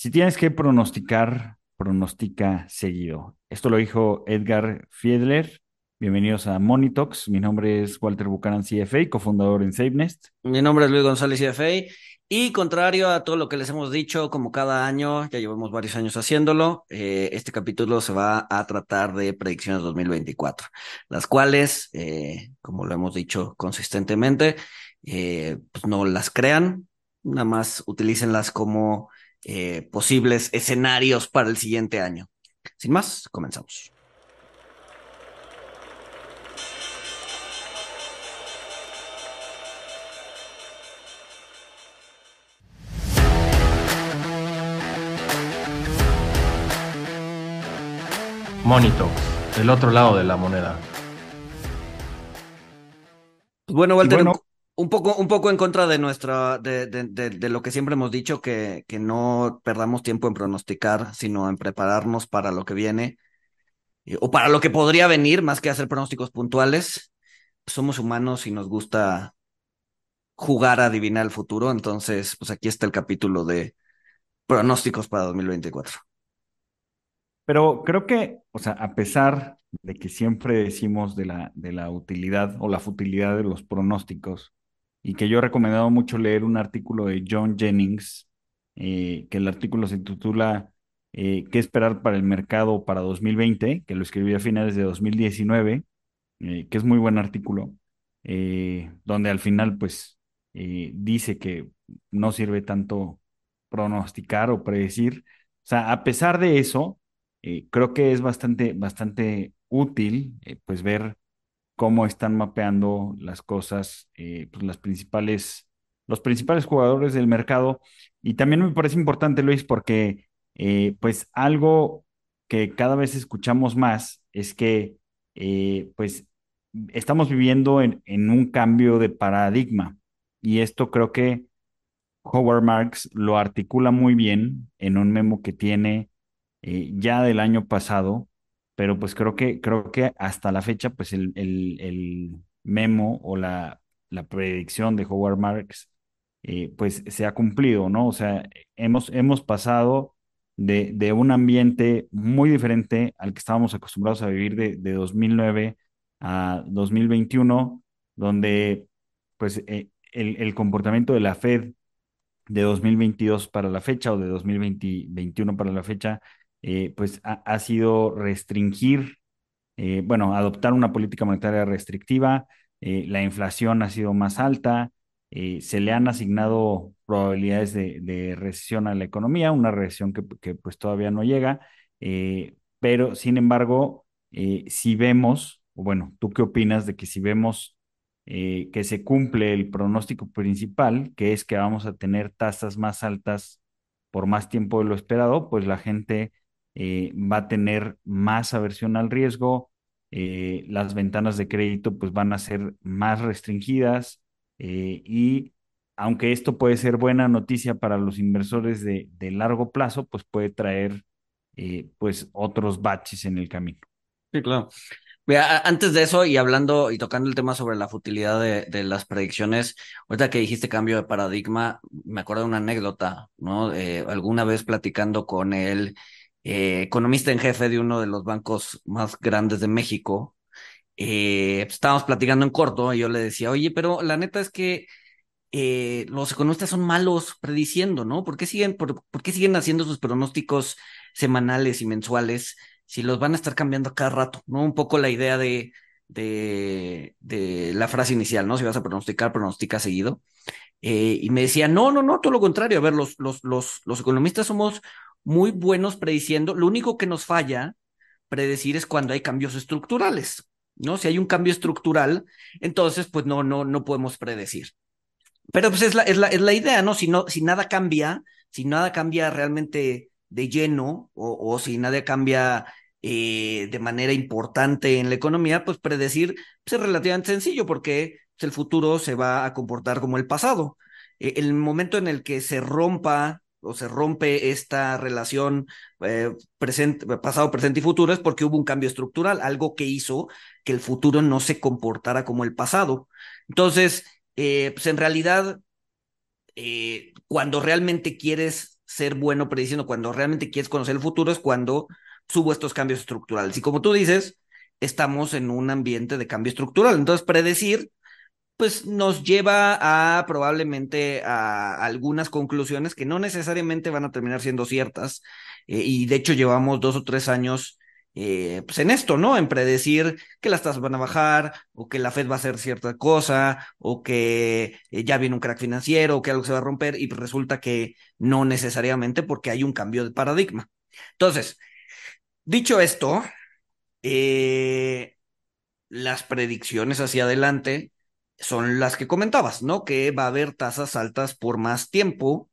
Si tienes que pronosticar, pronostica seguido. Esto lo dijo Edgar Fiedler. Bienvenidos a Monitox. Mi nombre es Walter Buchanan, CFA, cofundador en SafeNest. Mi nombre es Luis González, CFA. Y contrario a todo lo que les hemos dicho, como cada año, ya llevamos varios años haciéndolo, eh, este capítulo se va a tratar de predicciones 2024, las cuales, eh, como lo hemos dicho consistentemente, eh, pues no las crean, nada más utilícenlas como eh, posibles escenarios para el siguiente año. Sin más, comenzamos. Monito, el otro lado de la moneda. Bueno, Walter, bueno, un poco, un poco en contra de nuestra, de, de, de, de lo que siempre hemos dicho, que, que no perdamos tiempo en pronosticar, sino en prepararnos para lo que viene, o para lo que podría venir, más que hacer pronósticos puntuales. Somos humanos y nos gusta jugar a adivinar el futuro, entonces, pues aquí está el capítulo de pronósticos para 2024. Pero creo que, o sea, a pesar de que siempre decimos de la, de la utilidad o la futilidad de los pronósticos, y que yo he recomendado mucho leer un artículo de John Jennings, eh, que el artículo se titula eh, ¿Qué esperar para el mercado para 2020? que lo escribí a finales de 2019, eh, que es muy buen artículo, eh, donde al final pues dice que no sirve tanto pronosticar o predecir. O sea, a pesar de eso, creo que es bastante, bastante útil pues ver cómo están mapeando las cosas, eh, pues las principales, los principales jugadores del mercado. Y también me parece importante, Luis, porque eh, pues algo que cada vez escuchamos más es que eh, pues estamos viviendo en, en un cambio de paradigma. Y esto creo que Howard Marks lo articula muy bien en un memo que tiene ya del año pasado, pero pues creo que, creo que hasta la fecha, pues el, el, el memo o la, la predicción de Howard Marks, eh, pues se ha cumplido, ¿no? O sea, hemos, hemos pasado de, de un ambiente muy diferente al que estábamos acostumbrados a vivir de, de 2009 a 2021, donde pues eh, el, el comportamiento de la Fed de 2022 para la fecha o de 2021 para la fecha, eh, pues ha, sido restringir, eh, bueno, adoptar una política monetaria restrictiva, eh, la inflación ha sido más alta, se le han asignado probabilidades de, recesión a la economía, una recesión que, que pues todavía no llega, pero sin embargo, si vemos, bueno, ¿tú qué opinas de que si vemos que se cumple el pronóstico principal, que es que vamos a tener tasas más altas por más tiempo de lo esperado, pues la gente eh, va a tener más aversión al riesgo, eh, las ventanas de crédito pues van a ser más restringidas eh, y aunque esto puede ser buena noticia para los inversores de, largo plazo, pues puede traer eh, pues otros baches en el camino. Sí, claro. Mira, antes de eso y hablando y tocando el tema sobre la futilidad de, las predicciones, ahorita que dijiste cambio de paradigma, me acuerdo de una anécdota, ¿no? Alguna vez platicando con el eh, economista en jefe de uno de los bancos más grandes de México, eh, estábamos platicando en corto y yo le decía, oye, pero la neta es que eh, los economistas son malos prediciendo, ¿no? ¿Por qué siguen, por, qué siguen haciendo sus pronósticos semanales y mensuales? si los van a estar cambiando cada rato, ¿no? Un poco la idea de, de, la frase inicial, ¿no? Si vas a pronosticar, pronostica seguido. Y me decía, no, no, no, todo lo contrario. A ver, los, los, los, los economistas somos muy buenos prediciendo. Lo único que nos falla predecir es cuando hay cambios estructurales, ¿no? Si hay un cambio estructural, entonces, pues no, no, no podemos predecir. Pero pues es la, es la, es la idea, ¿no? Si, no, si nada cambia, si nada cambia realmente de lleno o, o si nada cambia eh, de manera importante en la economía, pues predecir pues, es relativamente sencillo porque pues, el futuro se va a comportar como el pasado. Eh, el momento en el que se rompa o se rompe esta relación eh, pasado, presente y futuro es porque hubo un cambio estructural, algo que hizo que el futuro no se comportara como el pasado. Entonces, eh, pues en realidad, eh, cuando realmente quieres ser bueno prediciendo. Cuando realmente quieres conocer el futuro es cuando subo estos cambios estructurales. Y como tú dices, estamos en un ambiente de cambio estructural. Entonces, predecir, pues nos lleva a probablemente a algunas conclusiones que no necesariamente van a terminar siendo ciertas. Eh, y de hecho llevamos dos o tres años eh, pues en esto, ¿no? En predecir que las tasas van a bajar, o que la Fed va a hacer cierta cosa, o que eh, ya viene un crack financiero, o que algo se va a romper, y resulta que no necesariamente porque hay un cambio de paradigma. Entonces, dicho esto, las predicciones hacia adelante son las que comentabas, ¿no? Que va a haber tasas altas por más tiempo,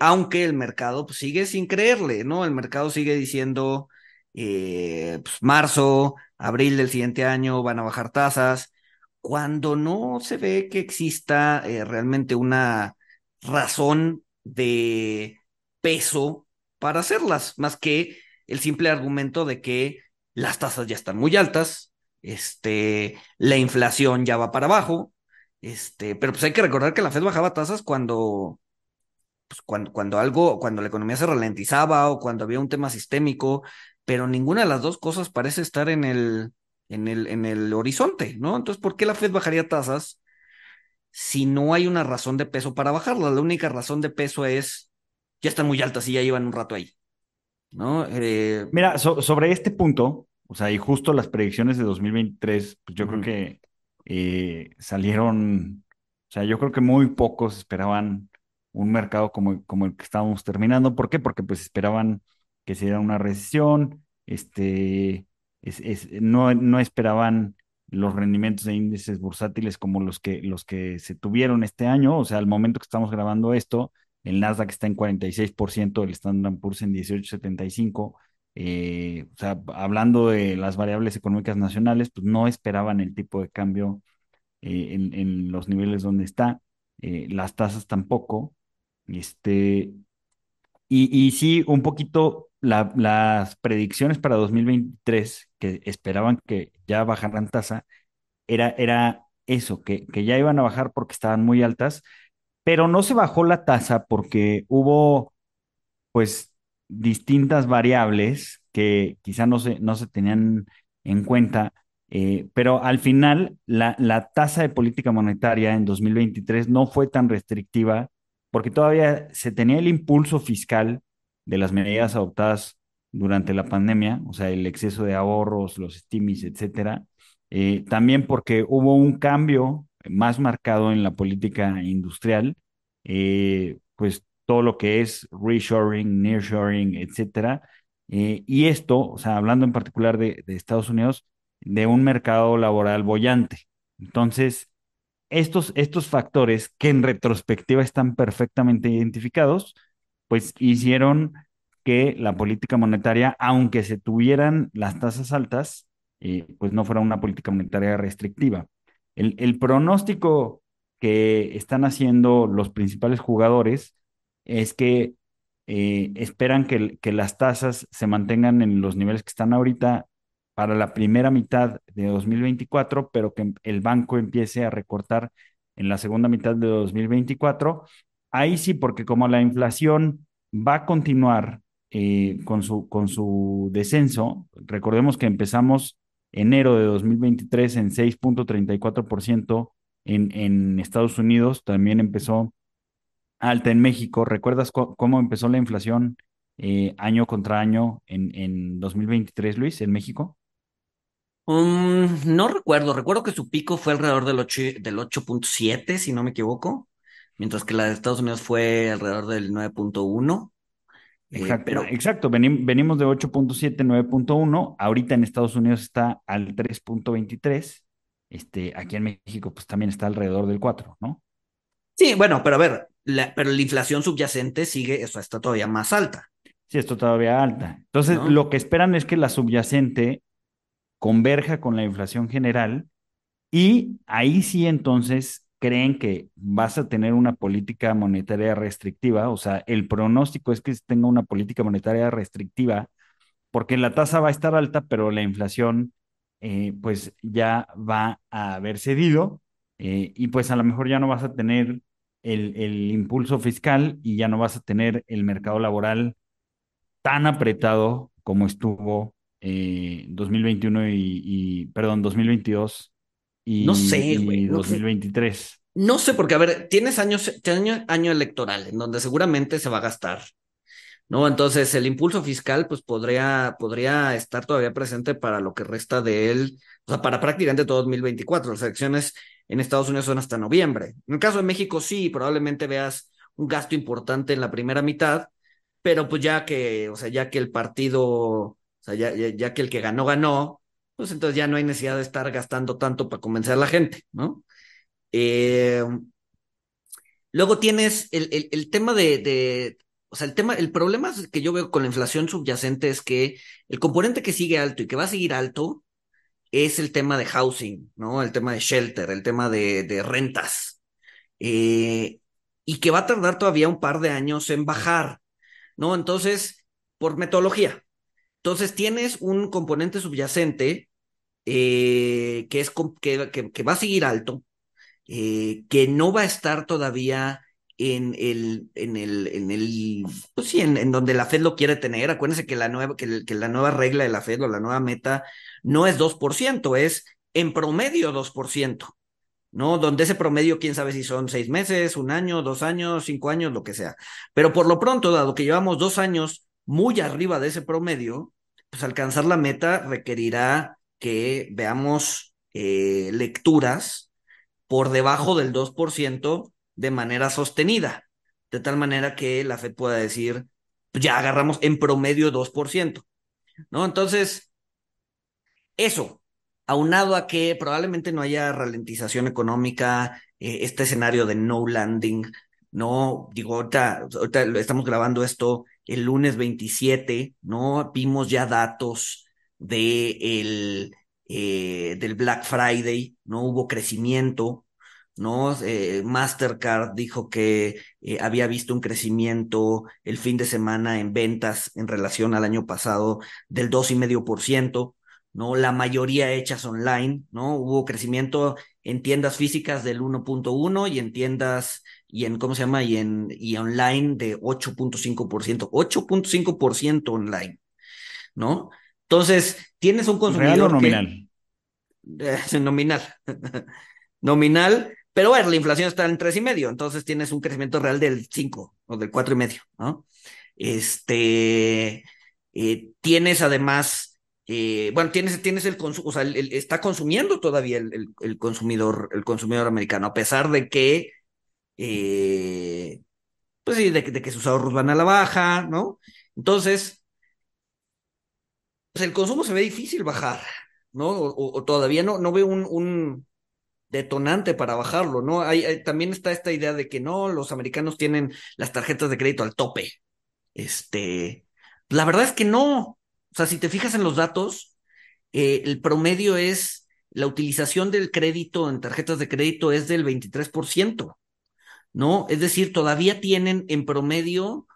aunque el mercado pues, sigue sin creerle, ¿no? El mercado sigue diciendo eh, pues, marzo, abril del siguiente año van a bajar tasas, cuando no se ve que exista eh, realmente una razón de peso para hacerlas, más que el simple argumento de que las tasas ya están muy altas, este, la inflación ya va para abajo, este, pero pues hay que recordar que la Fed bajaba tasas cuando, pues cuando, cuando algo, cuando la economía se ralentizaba o cuando había un tema sistémico, pero ninguna de las dos cosas parece estar en el, en el, en el horizonte, ¿no? Entonces, ¿por qué la Fed bajaría tasas si no hay una razón de peso para bajarlas? La única razón de peso es, ya están muy altas y ya llevan un rato ahí, ¿no? Eh, Mira, sobre este punto, o sea, y justo las predicciones de 2023, pues yo creo que eh, salieron, o sea, yo creo que muy pocos esperaban un mercado como, como el que estábamos terminando. ¿Por qué? Porque pues esperaban que se diera una recesión, este, no, no esperaban los rendimientos de índices bursátiles como los que, los que se tuvieron este año, o sea, al momento que estamos grabando esto, el Nasdaq está en 46%, el Standard Poor's en 18.75%, eh, o sea, hablando de las variables económicas nacionales, pues no esperaban el tipo de cambio eh, en, los niveles donde está, eh, las tasas tampoco, este, y, sí, un poquito las predicciones para 2023, que esperaban que ya bajaran tasa, era, era eso, que, que ya iban a bajar porque estaban muy altas, pero no se bajó la tasa porque hubo, pues, distintas variables que quizá no se, no se tenían en cuenta, eh, pero al final la, la tasa de política monetaria en 2023 no fue tan restrictiva porque todavía se tenía el impulso fiscal de las medidas adoptadas durante la pandemia, o sea, el exceso de ahorros, los stimis, etcétera. Eh, también porque hubo un cambio más marcado en la política industrial, eh, pues todo lo que es reshoring, nearshoring, etcétera. Eh, y esto, o sea, hablando en particular de, Estados Unidos, de un mercado laboral bollante. Entonces, estos, estos factores que en retrospectiva están perfectamente identificados, pues hicieron que la política monetaria, aunque se tuvieran las tasas altas, eh, pues no fuera una política monetaria restrictiva. El, pronóstico que están haciendo los principales jugadores es que eh, esperan que, que, las tasas se mantengan en los niveles que están ahorita para la primera mitad de 2024, pero que el banco empiece a recortar en la segunda mitad de 2024 Ahí sí, porque como la inflación va a continuar eh, con, su, con su descenso, recordemos que empezamos enero de 2023 en 6.34% en, en Estados Unidos, también empezó alta en México. ¿Recuerdas cómo empezó la inflación eh, año contra año en, en 2023, Luis, en México? Um, no recuerdo, recuerdo que su pico fue alrededor del 8.7, si no me equivoco mientras que la de Estados Unidos fue alrededor del 9.1. Eh, exacto, exacto. venimos de 8.7, 9.1, ahorita en Estados Unidos está al 3.23, este, aquí en México pues también está alrededor del 4, ¿no? Sí, bueno, pero a ver, pero la inflación subyacente sigue, eso está todavía más alta. Sí, está todavía alta. Entonces, lo que esperan es que la subyacente converja con la inflación general y ahí sí entonces creen que vas a tener una política monetaria restrictiva, o sea, el pronóstico es que tenga una política monetaria restrictiva, porque la tasa va a estar alta, pero la inflación eh, pues ya va a haber cedido eh, y pues a lo mejor ya no vas a tener el, el impulso fiscal y ya no vas a tener el mercado laboral tan apretado como estuvo eh, 2021 y, y, perdón, 2022 y, No sé, güey. y No sé. 2023. No sé, porque, a ver, tienes años, año, año electoral, en donde seguramente se va a gastar, ¿no? Entonces, el impulso fiscal, pues podría, podría estar todavía presente para lo que resta de él, o sea, para prácticamente todo 2024. Las elecciones en Estados Unidos son hasta noviembre. En el caso de México, sí, probablemente veas un gasto importante en la primera mitad, pero pues ya que, o sea, ya que el partido, o sea, ya, ya, ya que el que ganó, ganó, pues entonces ya no hay necesidad de estar gastando tanto para convencer a la gente, ¿no? Eh, luego tienes el, el, tema de, de, o sea, el tema, el problema que yo veo con la inflación subyacente es que el componente que sigue alto y que va a seguir alto es el tema de housing, ¿no? El tema de shelter, el tema de, rentas, eh, y que va a tardar todavía un par de años en bajar, ¿no? Entonces, por metodología. Entonces, tienes un componente subyacente eh, que, es, que va a seguir alto, eh, que no va a estar todavía en el, en el, en el, pues sí, en, donde la Fed lo quiere tener. Acuérdense que la nueva, que la nueva regla de la Fed o la nueva meta no es 2%, es en promedio 2%, ¿no? Donde ese promedio, quién sabe si son seis meses, un año, dos años, cinco años, lo que sea. Pero por lo pronto, dado que llevamos dos años muy arriba de ese promedio, pues alcanzar la meta requerirá que veamos eh, lecturas por debajo del 2% de manera sostenida, de tal manera que la Fed pueda decir, pues ya agarramos en promedio 2%, ¿no? Entonces, eso, aunado a que probablemente no haya ralentización económica, eh, este escenario de no landing, no, digo, ahorita, estamos grabando esto el lunes 27, ¿no? Vimos ya datos de el, eh, del Black Friday, ¿no? Hubo crecimiento, ¿no? Eh, Mastercard dijo que eh, había visto un crecimiento el fin de semana en ventas en relación al año pasado del 2,5%, ¿no? La mayoría hechas online, ¿no? Hubo crecimiento en tiendas físicas del 1.1 y en tiendas y en, ¿cómo se llama? Y en y online de 8.5%, 8.5% online, ¿no? Entonces, tienes un consumidor ¿Real o nominal? Que, eh, nominal. nominal, pero bueno, la inflación está en tres y medio, entonces tienes un crecimiento real del 5 o del cuatro y medio, ¿no? Este, eh, tienes además, eh, bueno, tienes, tienes el consumo, o sea, está consumiendo todavía el, el, consumidor, el consumidor americano, a pesar de que, eh, pues sí, de, que sus ahorros van a la baja, ¿no? Entonces, pues el consumo se ve difícil bajar, ¿no? O, todavía no, no veo un detonante para bajarlo, ¿no? También está esta idea de que no, los americanos tienen las tarjetas de crédito al tope. Este, la verdad es que no. O sea, si te fijas en los datos, eh, el promedio es, la utilización del crédito en tarjetas de crédito es del 23%, ¿no? Es decir, todavía tienen en promedio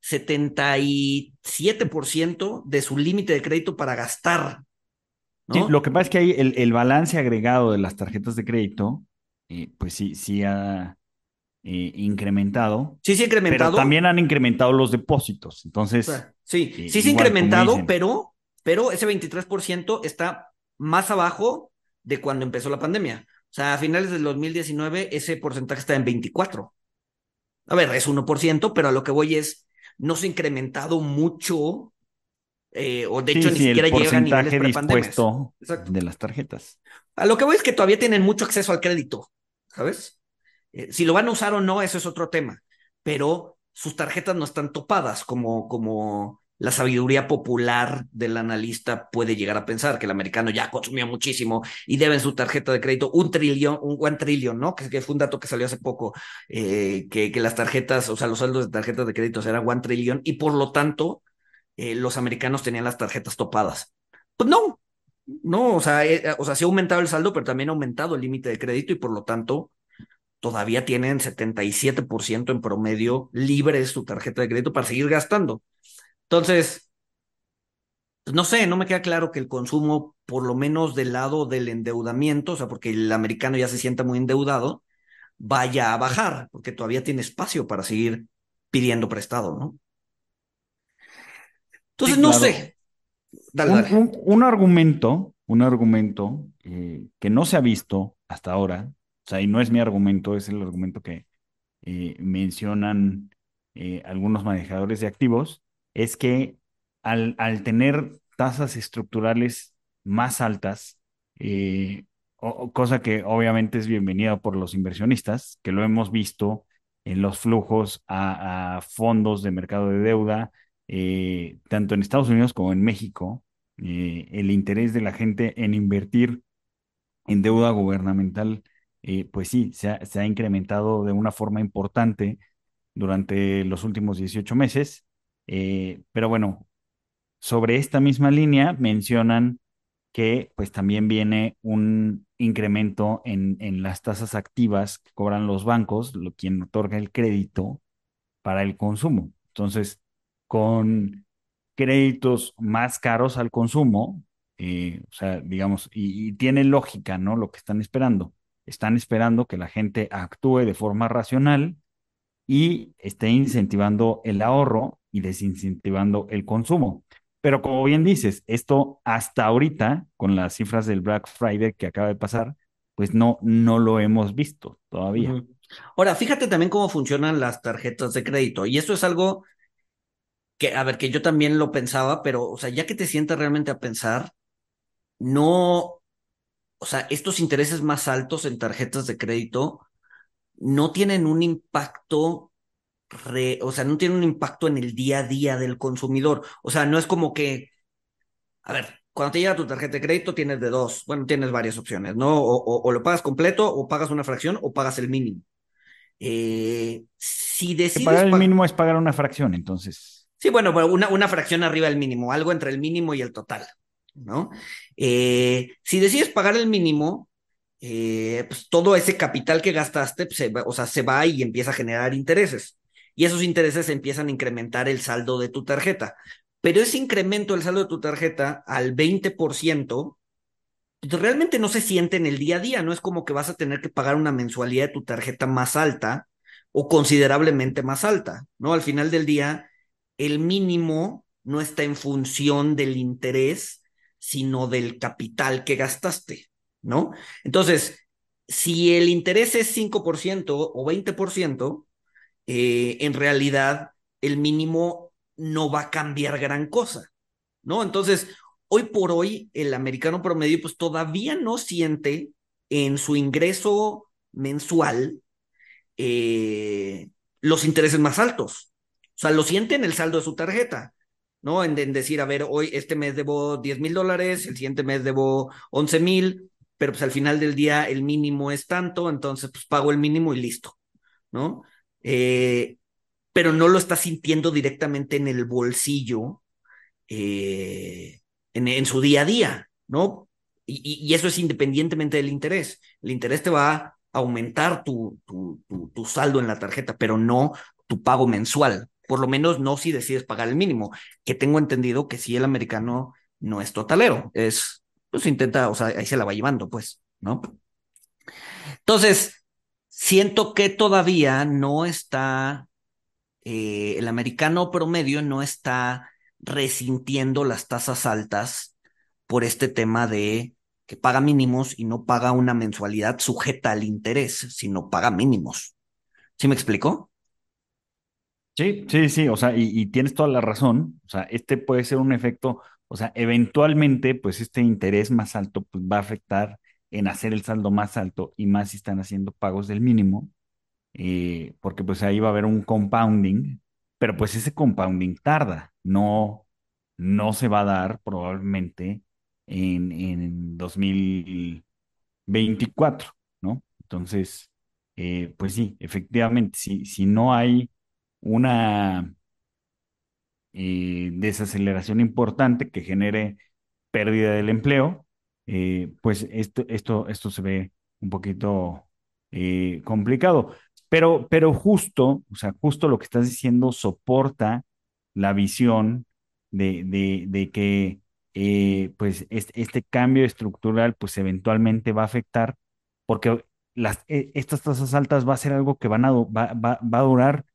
77% de su límite de crédito para gastar. ¿No? Sí, lo que pasa es que hay el, el, balance agregado de las tarjetas de crédito, eh, pues sí, sí ha eh, incrementado. Sí, sí, incrementado. Pero también han incrementado los depósitos. Entonces. Sea, sí, eh, sí, sí, incrementado, pero, pero ese 23% está más abajo de cuando empezó la pandemia. O sea, a finales del 2019 ese porcentaje está en 24. A ver, es 1%, pero a lo que voy es, no se ha incrementado mucho eh, o de hecho sí, ni siquiera llega a niveles dispuesto de las tarjetas. A lo que voy es que todavía tienen mucho acceso al crédito, ¿sabes? Eh, si lo van a usar o no, eso es otro tema, pero sus tarjetas no están topadas como, como la sabiduría popular del analista puede llegar a pensar, que el americano ya consumió muchísimo y debe en su tarjeta de crédito un trillón, un one trillion, ¿no? Que, que, fue un dato que salió hace poco, eh, que, que las tarjetas, o sea, los saldos de tarjetas de crédito eran one trillion y por lo tanto eh, los americanos tenían las tarjetas topadas. Pues no, no, o sea, eh, o sea, sí ha aumentado el saldo, pero también ha aumentado el límite de crédito y por lo tanto todavía tienen 77% en promedio libre su tarjeta de crédito para seguir gastando. Entonces, pues no sé, no me queda claro que el consumo, por lo menos del lado del endeudamiento, o sea, porque el americano ya se sienta muy endeudado, vaya a bajar, porque todavía tiene espacio para seguir pidiendo prestado, ¿no? Entonces, Sí, no sé. Dale, Un, dale. un- un argumento, un argumento eh, que no se ha visto hasta ahora, o sea, y no es mi argumento, es el argumento que eh, mencionan eh, algunos manejadores de activos, es que al, al tener tasas estructurales más altas, o cosa que obviamente es bienvenida por los inversionistas, que lo hemos visto en los flujos a, a fondos de mercado de deuda, eh, tanto en Estados Unidos como en México, eh, el interés de la gente en invertir en deuda gubernamental, eh, pues sí, se ha, incrementado de una forma importante durante los últimos 18 meses. Pero bueno, sobre esta misma línea mencionan que pues también viene un incremento en, en las tasas activas que cobran los bancos, lo, quien otorga el crédito para el consumo. Entonces, con créditos más caros al consumo, eh, o sea, digamos, y, tiene lógica, ¿no? Lo que están esperando. Están esperando que la gente actúe de forma racional y esté incentivando el ahorro y desincentivando el consumo. Pero como bien dices, esto hasta ahorita, con las cifras del Black Friday que acaba de pasar, pues no, no lo hemos visto todavía. Ahora, fíjate también cómo funcionan las tarjetas de crédito. Y esto es algo que, a ver, que yo también lo pensaba, pero, o sea, ya que te sientas realmente a pensar, no, o sea, estos intereses más altos en tarjetas de crédito no tienen un impacto, re- o sea, no tienen un impacto en el día a día del consumidor. O sea, no es como que, a ver, cuando te llega tu tarjeta de crédito tienes de dos, bueno, tienes varias opciones, ¿no? O, o- o lo pagas completo, o pagas una fracción, o pagas el mínimo. Eh, si Que decides pagar el mínimo es pagar una fracción, entonces. Sí, bueno, una, una fracción arriba del mínimo, algo entre el mínimo y el total, ¿no? Eh, si decides pagar el mínimo, eh, pues todo ese capital que gastaste, pues, se va- o sea, se va y empieza a generar intereses. Y esos intereses empiezan a incrementar el saldo de tu tarjeta. Pero ese incremento del saldo de tu tarjeta al 20%, pues realmente no se siente en el día a día, no es como que vas a tener que pagar una mensualidad de tu tarjeta más alta o considerablemente más alta, ¿no? Al final del día, el mínimo no está en función del interés, sino del capital que gastaste, ¿no? Entonces, si el interés es 5% o 20%, eh, en realidad el mínimo no va a cambiar gran cosa, ¿no? Entonces, hoy por hoy, el americano promedio pues todavía no siente en su ingreso mensual eh, los intereses más altos. O sea, lo siente en el saldo de su tarjeta, ¿no? En, decir, a ver, hoy este mes debo 10 mil dólares, el siguiente mes debo 11 mil, pero pues al final del día el mínimo es tanto, entonces pues pago el mínimo y listo, ¿no? Eh, pero no lo está sintiendo directamente en el bolsillo eh, en, su día a día, ¿no? Y, eso es independientemente del interés. El interés te va a aumentar tu, saldo en la tarjeta, pero no tu pago mensual. Por lo menos no si decides pagar el mínimo, que tengo entendido que si el americano no es totalero, es, pues intenta, o sea, ahí se la va llevando, pues, ¿no? Entonces, siento que todavía no está, eh, el americano promedio no está resintiendo las tasas altas por este tema de que paga mínimos y no paga una mensualidad sujeta al interés, sino paga mínimos. ¿Sí me explicó? Sí, sí, sí, o sea, y, tienes toda la razón, o sea, este puede ser un efecto, o sea, eventualmente, pues este interés más alto pues, va a afectar en hacer el saldo más alto y más si están haciendo pagos del mínimo, eh, porque pues ahí va a haber un compounding, pero pues ese compounding tarda, no, no se va a dar probablemente en, en 2024, ¿no? Entonces, eh, pues sí, efectivamente, si, si no hay una eh, desaceleración importante que genere pérdida del empleo, eh, pues esto, esto, esto se ve un poquito eh, complicado. Pero, pero justo, o sea, justo lo que estás diciendo soporta la visión de, de, que pues este, cambio estructural pues eventualmente va a afectar, porque las, eh, estas tasas altas va a ser algo que van a, va a durar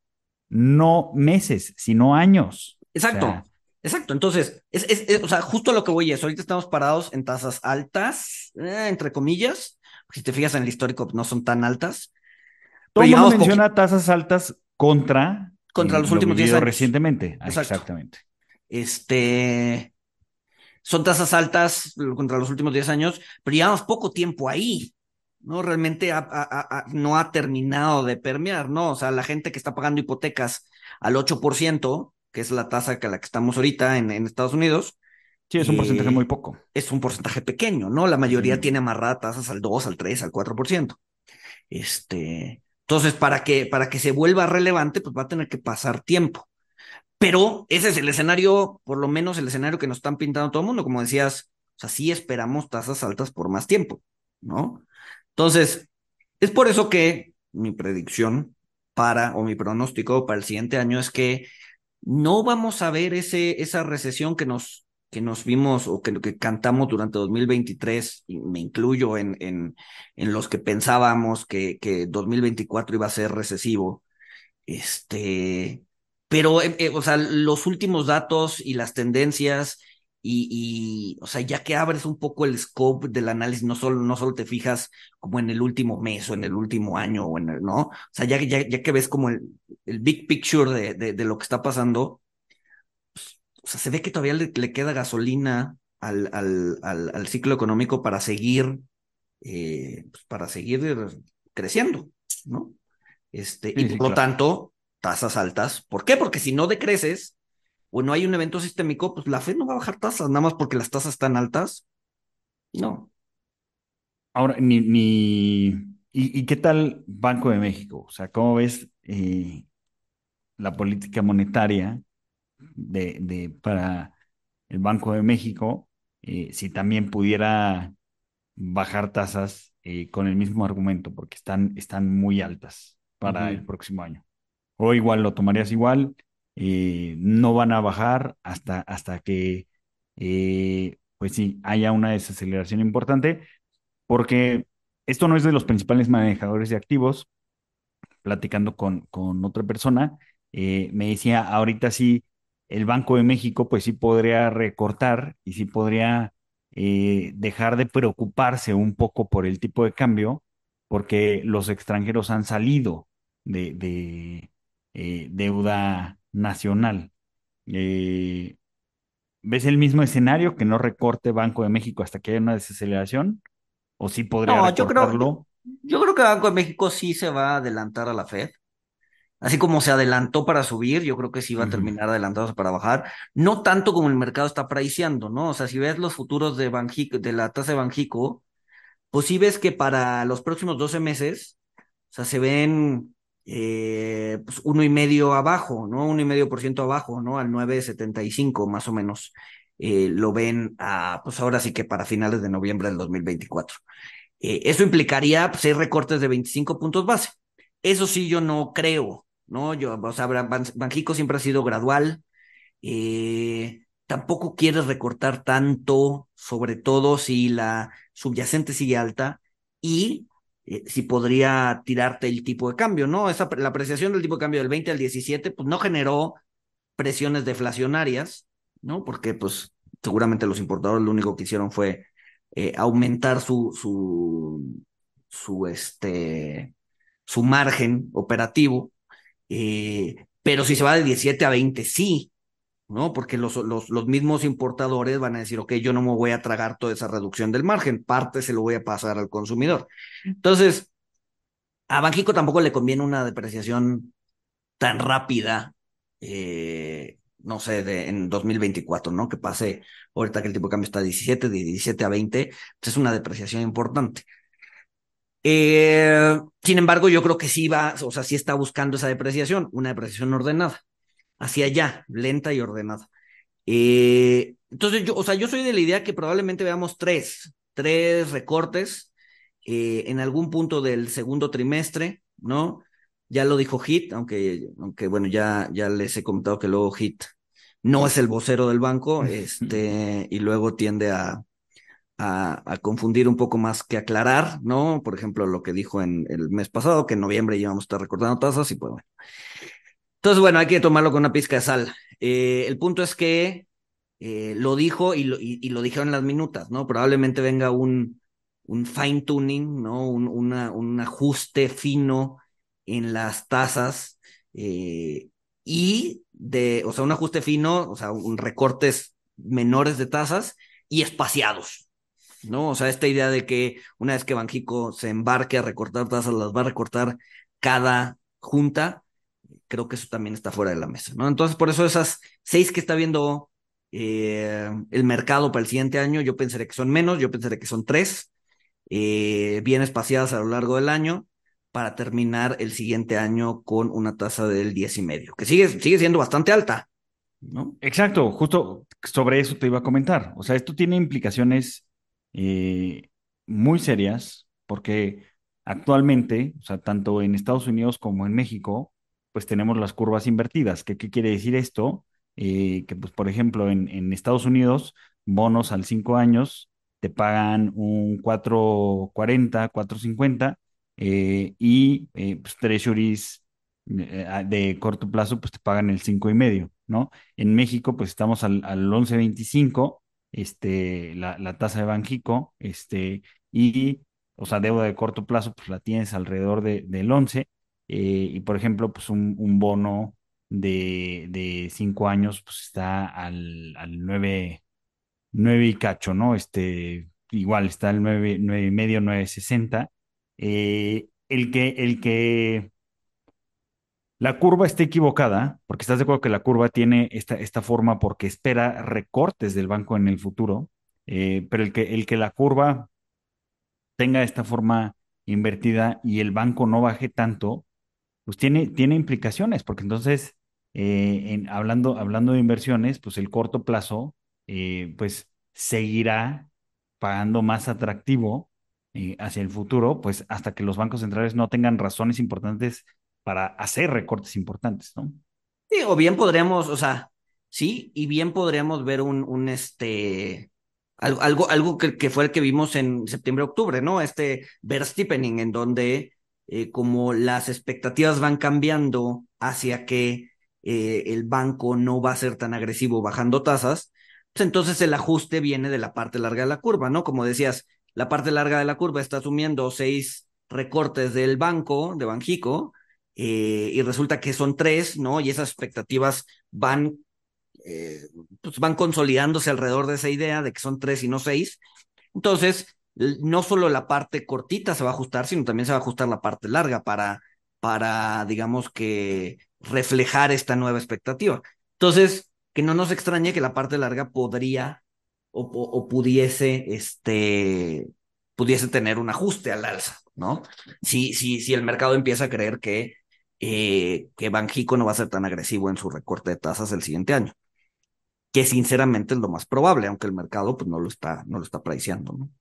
no meses, sino años. Exacto. O sea, Exacto, entonces, es, es, es, o sea, justo lo que voy es, ahorita estamos parados en tasas altas, eh, entre comillas, si te fijas en el histórico, no son tan altas. Todo el mundo menciona tasas altas contra... Contra los últimos 10 años. Recientemente, Exacto. exactamente. Este, son tasas altas contra los últimos 10 años, pero llevamos poco tiempo ahí, ¿no? Realmente ha, ha, ha, no ha terminado de permear, ¿no? O sea, la gente que está pagando hipotecas al 8%, que es la tasa que la que estamos ahorita en, en Estados Unidos. Sí, es un porcentaje eh, muy poco. Es un porcentaje pequeño, ¿no? La mayoría sí. tiene amarrada tasas al 2, al 3, al 4%. Este, entonces, para que, para que se vuelva relevante, pues va a tener que pasar tiempo. Pero ese es el escenario, por lo menos el escenario que nos están pintando todo el mundo. Como decías, o sea, sí esperamos tasas altas por más tiempo, ¿no? Entonces, es por eso que mi predicción para, o mi pronóstico para el siguiente año es que no vamos a ver ese, esa recesión que nos, que nos vimos o que, que cantamos durante 2023, y me incluyo en, en, en los que pensábamos que, que 2024 iba a ser recesivo. Este, pero, eh, eh, o sea, los últimos datos y las tendencias y, y, o sea, ya que abres un poco el scope del análisis, no solo, no solo te fijas como en el último mes o en el último año o en el, ¿no? O sea, ya, ya, ya que ves como el, el big picture de, de, de, lo que está pasando, pues, o sea, se ve que todavía le, le queda gasolina al, al, al, al, ciclo económico para seguir, eh, pues para seguir creciendo, ¿no? Este, sí, y por sí, lo claro. tanto, tasas altas. ¿Por qué? Porque si no decreces, o no hay un evento sistémico, pues la Fed no va a bajar tasas, nada más porque las tasas están altas. No. Ahora, ni, ni... ¿Y, ¿Y, qué tal Banco de México? O sea, ¿cómo ves eh, la política monetaria de, de, para el Banco de México? Eh, si también pudiera bajar tasas eh, con el mismo argumento, porque están, están muy altas para uh -huh. el próximo año. O igual lo tomarías igual, eh, no van a bajar hasta, hasta que, eh, pues sí, haya una desaceleración importante, porque esto no es de los principales manejadores de activos. Platicando con, con otra persona, eh, me decía, ahorita sí, el Banco de México, pues sí podría recortar y sí podría dejar de preocuparse un poco por el tipo de cambio, porque los extranjeros han salido de, de deuda nacional. Eh, ¿Ves el mismo escenario que no recorte Banco de México hasta que haya una desaceleración? ¿O sí podría no, recortarlo? Yo creo, yo creo que Banco de México sí se va a adelantar a la Fed. Así como se adelantó para subir, yo creo que sí va a terminar adelantándose para bajar. No tanto como el mercado está priceando, ¿no? O sea, si ves los futuros de, Banjico, de la tasa de Banjico, pues sí ves que para los próximos 12 meses, o sea, se ven eh, pues uno y medio abajo, ¿no? Uno y medio por ciento abajo, ¿no? Al 9.75 más o menos. Eh, lo ven a, pues ahora sí que para finales de noviembre del 2024. Eh, eso implicaría pues, seis recortes de 25 puntos base. Eso sí, yo no creo, ¿no? Yo, o sea, Banjico siempre ha sido gradual. Eh, tampoco quieres recortar tanto, sobre todo si la subyacente sigue alta y eh, si podría tirarte el tipo de cambio, ¿no? Esa, la apreciación del tipo de cambio del 20 al 17, pues no generó presiones deflacionarias, ¿no? Porque pues seguramente los importadores lo único que hicieron fue eh, aumentar su, su, su, este, su margen operativo, eh, pero si se va de 17 a 20, sí, ¿no? Porque los, los, los, mismos importadores van a decir, ok, yo no me voy a tragar toda esa reducción del margen, parte se lo voy a pasar al consumidor. Entonces, a Banjico tampoco le conviene una depreciación tan rápida, eh, no sé, de, en 2024, ¿no? Que pase, ahorita que el tipo de cambio está a 17, de 17 a 20, pues es una depreciación importante. Eh, sin embargo, yo creo que sí va, o sea, sí está buscando esa depreciación, una depreciación ordenada hacia allá, lenta y ordenada. Eh, entonces, yo, o sea, yo soy de la idea que probablemente veamos tres, tres recortes eh, en algún punto del segundo trimestre, ¿no? Ya lo dijo Hit, aunque, aunque bueno, ya, ya les he comentado que luego Hit no es el vocero del banco, este, y luego tiende a, a, confundir un poco más que aclarar, ¿no? Por ejemplo, lo que dijo en el mes pasado, que en noviembre íbamos a estar recortando tasas y pues bueno. Entonces, bueno, hay que tomarlo con una pizca de sal. Eh, el punto es que eh, lo dijo y lo, dijeron las minutas, ¿no? Probablemente venga un, fine tuning, ¿no? Un ajuste fino en las tasas eh, y de, o sea, un ajuste fino, o sea, un recortes menores de tasas y espaciados, ¿no? O sea, esta idea de que una vez que Banjico se embarque a recortar tasas, las va a recortar cada junta, creo que eso también está fuera de la mesa, ¿no? Entonces, por eso esas seis que está viendo eh, el mercado para el siguiente año, yo pensaré que son menos, yo pensaré que son tres, eh, bien espaciadas a lo largo del año, para terminar el siguiente año con una tasa del 10 y medio, que sigue, sigue siendo bastante alta, ¿no? Exacto, justo sobre eso te iba a comentar. O sea, esto tiene implicaciones eh, muy serias, porque actualmente, o sea, tanto en Estados Unidos como en México, pues tenemos las curvas invertidas. ¿Qué, qué quiere decir esto? Eh, que, pues, por ejemplo, en, Estados Unidos, bonos al 5 años te pagan un 4.40, 4.50 eh, y eh, pues, treasuries eh, de corto plazo pues te pagan el 5 y medio, ¿no? En México pues estamos al, al 11.25, este, la, la tasa de Banjico, este, y, o sea, deuda de corto plazo pues la tienes alrededor de, del 11, y por ejemplo pues un, bono de, de 5 años pues está al, al 9, 9 y cacho, ¿no? Este, igual está el 9, 9 y medio, 9.60 eh, el que, el que la curva esté equivocada, porque estás de acuerdo que la curva tiene esta, esta forma porque espera recortes del banco en el futuro, eh, pero el que, el que la curva tenga esta forma invertida y el banco no baje tanto, pues tiene, tiene implicaciones, porque entonces, eh, en, hablando, hablando de inversiones, pues el corto plazo, pues seguirá pagando más atractivo hacia el futuro, pues hasta que los bancos centrales no tengan razones importantes para hacer recortes importantes, ¿no? Sí, o bien podríamos, o sea, sí, y bien podríamos ver un, este, algo, algo, algo que, que, fue el que vimos en septiembre-octubre, ¿no? Este ver steepening, en donde eh, como las expectativas van cambiando hacia que eh, el banco no va a ser tan agresivo bajando tasas, pues entonces el ajuste viene de la parte larga de la curva, ¿no? Como decías, la parte larga de la curva está asumiendo seis recortes del banco, de Banjico, eh, y resulta que son tres, ¿no? Y esas expectativas van, pues van consolidándose alrededor de esa idea de que son tres y no seis. Entonces, no solo la parte cortita se va a ajustar, sino también se va a ajustar la parte larga para, para digamos que, reflejar esta nueva expectativa. Entonces, que no nos extrañe que la parte larga podría o, pudiese, este, pudiese tener un ajuste al alza, ¿no? Si, si, si el mercado empieza a creer que, eh, que Banjico no va a ser tan agresivo en su recorte de tasas el siguiente año, que sinceramente es lo más probable, aunque el mercado pues, no lo está, no lo está apreciando, ¿no?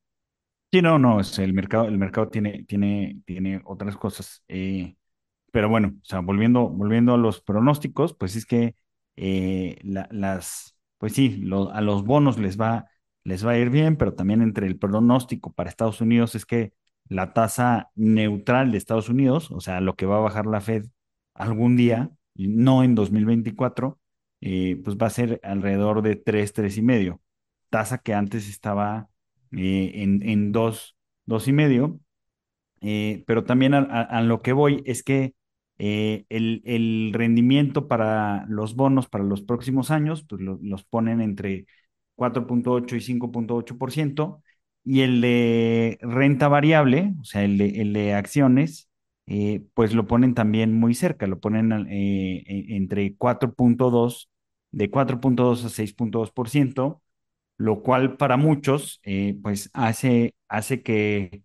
Sí, no, no, es el mercado, el mercado tiene, tiene, tiene otras cosas. Eh, pero bueno, o sea, volviendo, volviendo a los pronósticos, pues es que eh, las, pues sí, a los bonos les va, les va a ir bien, pero también entre el pronóstico para Estados Unidos es que la tasa neutral de Estados Unidos, o sea, lo que va a bajar la Fed algún día, no en 2024, eh, pues va a ser alrededor de 3, 3 y medio, tasa que antes estaba eh, en, en 2, 2 y medio, eh, pero también a, lo que voy es que eh, el, rendimiento para los bonos para los próximos años, pues los ponen entre 4.8 y 5.8%, y el de renta variable, o sea, el de, el de acciones, eh, pues lo ponen también muy cerca, lo ponen eh, entre 4.2, de 4.2 a 6.2%, lo cual para muchos, pues hace, hace que